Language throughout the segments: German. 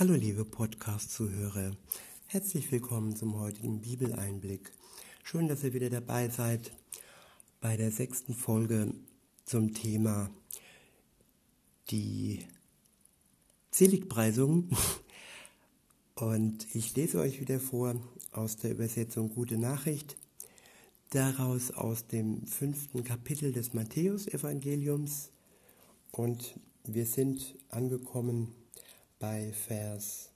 Hallo liebe Podcast-Zuhörer, herzlich willkommen zum heutigen Bibeleinblick. Schön, dass ihr wieder dabei seid bei der sechsten Folge zum Thema die Seligpreisung. Und ich lese euch wieder vor aus der Übersetzung Gute Nachricht, daraus aus dem fünften Kapitel des Matthäusevangeliums. Und wir sind angekommen bei Vers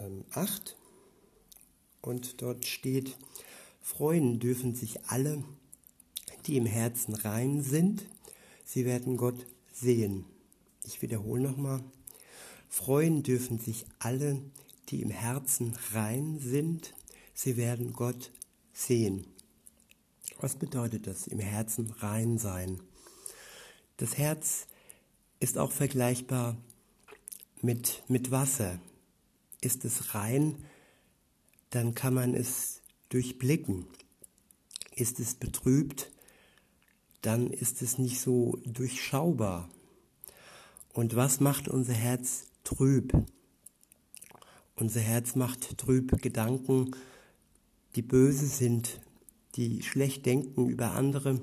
ähm, 8 und dort steht, freuen dürfen sich alle, die im Herzen rein sind, sie werden Gott sehen. Ich wiederhole nochmal, freuen dürfen sich alle, die im Herzen rein sind, sie werden Gott sehen. Was bedeutet das, im Herzen rein sein? Das Herz ist auch vergleichbar mit, mit Wasser. Ist es rein, dann kann man es durchblicken. Ist es betrübt, dann ist es nicht so durchschaubar. Und was macht unser Herz trüb? Unser Herz macht trüb Gedanken, die böse sind, die schlecht denken über andere,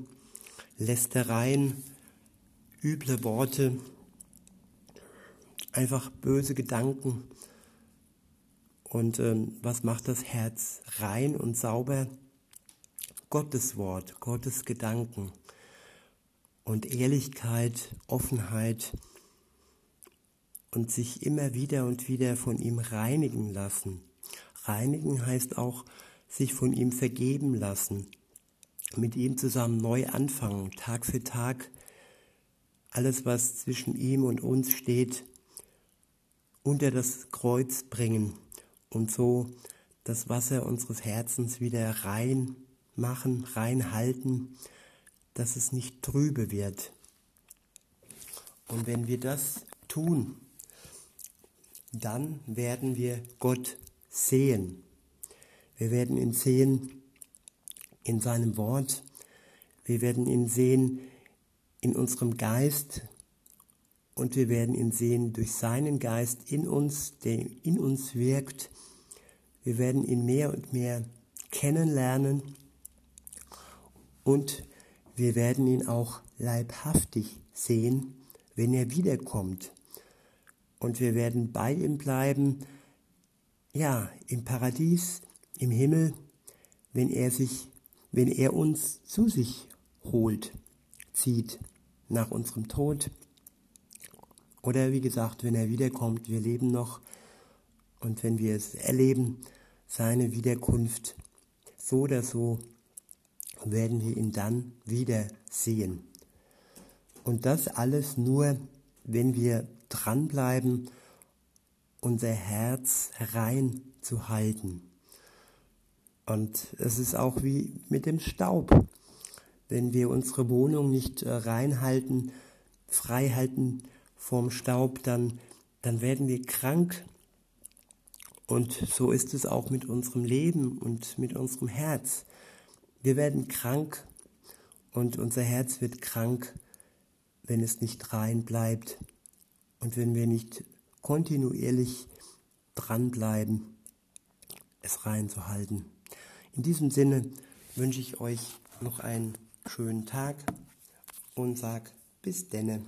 Lästereien, üble Worte, einfach böse Gedanken. Und ähm, was macht das Herz rein und sauber? Gottes Wort, Gottes Gedanken und Ehrlichkeit, Offenheit und sich immer wieder und wieder von ihm reinigen lassen. Reinigen heißt auch sich von ihm vergeben lassen, mit ihm zusammen neu anfangen, Tag für Tag. Alles, was zwischen ihm und uns steht, unter das Kreuz bringen und so das Wasser unseres Herzens wieder rein machen, rein halten, dass es nicht trübe wird. Und wenn wir das tun, dann werden wir Gott sehen. Wir werden ihn sehen in seinem Wort. Wir werden ihn sehen in unserem Geist, und wir werden ihn sehen durch seinen Geist in uns, der in uns wirkt. Wir werden ihn mehr und mehr kennenlernen und wir werden ihn auch leibhaftig sehen, wenn er wiederkommt. Und wir werden bei ihm bleiben, ja, im Paradies, im Himmel, wenn er sich, wenn er uns zu sich holt, zieht nach unserem Tod. Oder wie gesagt, wenn er wiederkommt, wir leben noch und wenn wir es erleben, seine Wiederkunft, so oder so werden wir ihn dann wieder sehen. Und das alles nur, wenn wir dranbleiben, unser Herz rein zu halten. Und es ist auch wie mit dem Staub. Wenn wir unsere Wohnung nicht äh, reinhalten, frei halten, vom Staub, dann, dann werden wir krank. Und so ist es auch mit unserem Leben und mit unserem Herz. Wir werden krank und unser Herz wird krank, wenn es nicht rein bleibt und wenn wir nicht kontinuierlich dranbleiben, es rein zu halten. In diesem Sinne wünsche ich euch noch einen schönen Tag und sag bis denne.